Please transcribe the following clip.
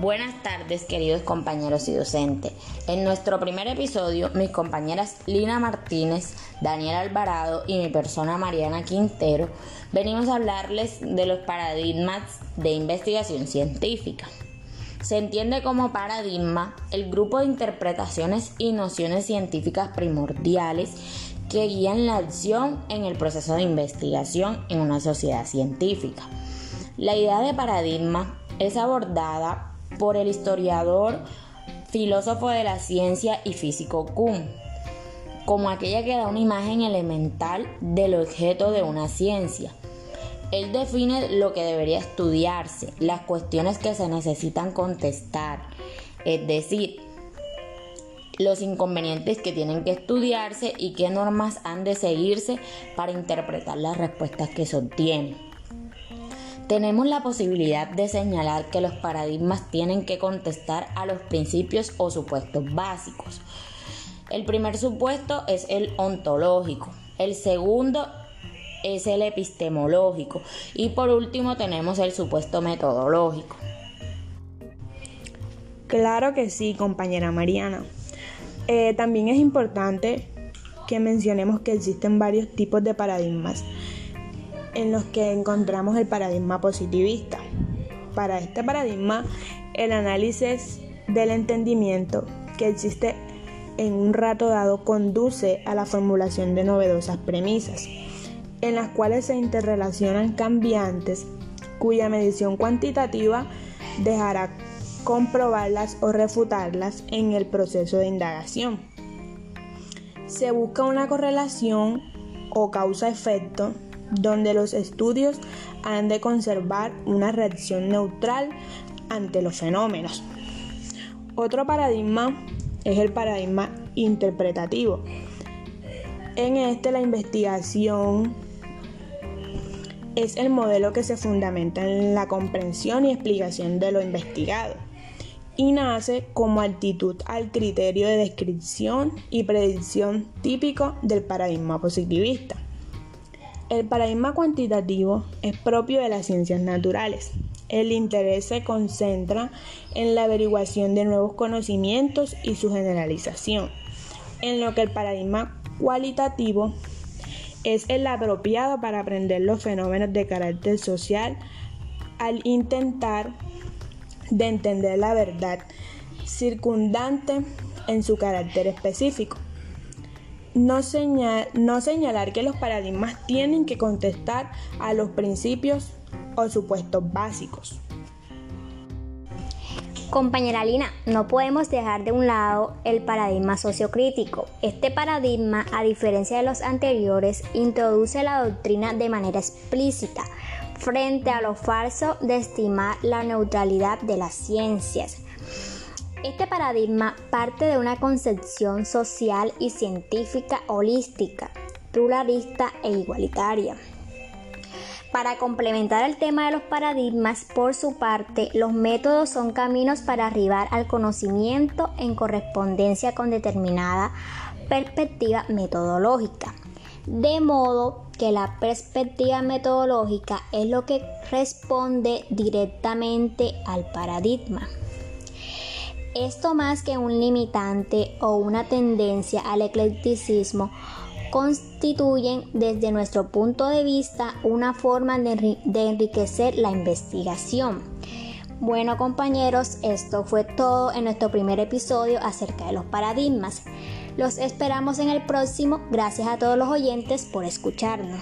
Buenas tardes queridos compañeros y docentes. En nuestro primer episodio, mis compañeras Lina Martínez, Daniel Alvarado y mi persona Mariana Quintero venimos a hablarles de los paradigmas de investigación científica. Se entiende como paradigma el grupo de interpretaciones y nociones científicas primordiales que guían la acción en el proceso de investigación en una sociedad científica. La idea de paradigma es abordada por el historiador, filósofo de la ciencia y físico Kuhn, como aquella que da una imagen elemental del objeto de una ciencia. Él define lo que debería estudiarse, las cuestiones que se necesitan contestar, es decir, los inconvenientes que tienen que estudiarse y qué normas han de seguirse para interpretar las respuestas que se obtienen tenemos la posibilidad de señalar que los paradigmas tienen que contestar a los principios o supuestos básicos. El primer supuesto es el ontológico, el segundo es el epistemológico y por último tenemos el supuesto metodológico. Claro que sí, compañera Mariana. Eh, también es importante que mencionemos que existen varios tipos de paradigmas en los que encontramos el paradigma positivista. Para este paradigma, el análisis del entendimiento que existe en un rato dado conduce a la formulación de novedosas premisas, en las cuales se interrelacionan cambiantes cuya medición cuantitativa dejará comprobarlas o refutarlas en el proceso de indagación. Se busca una correlación o causa-efecto donde los estudios han de conservar una reacción neutral ante los fenómenos. Otro paradigma es el paradigma interpretativo. En este la investigación es el modelo que se fundamenta en la comprensión y explicación de lo investigado y nace como actitud al criterio de descripción y predicción típico del paradigma positivista. El paradigma cuantitativo es propio de las ciencias naturales. El interés se concentra en la averiguación de nuevos conocimientos y su generalización, en lo que el paradigma cualitativo es el apropiado para aprender los fenómenos de carácter social al intentar de entender la verdad circundante en su carácter específico no, no señalar que los paradigmas tienen que contestar a los principios o supuestos básicos. Compañera Lina, no podemos dejar de un lado el paradigma sociocrítico. Este paradigma, a diferencia de los anteriores, introduce la doctrina de manera explícita frente a lo falso de estimar la neutralidad de las ciencias. Este paradigma parte de una concepción social y científica holística, pluralista e igualitaria. Para complementar el tema de los paradigmas, por su parte, los métodos son caminos para arribar al conocimiento en correspondencia con determinada perspectiva metodológica. De modo que la perspectiva metodológica es lo que responde directamente al paradigma. Esto más que un limitante o una tendencia al eclecticismo constituyen desde nuestro punto de vista una forma de, enriquecer la investigación. Bueno compañeros, esto fue todo en nuestro primer episodio acerca de los paradigmas. Los esperamos en el próximo. Gracias a todos los oyentes por escucharnos.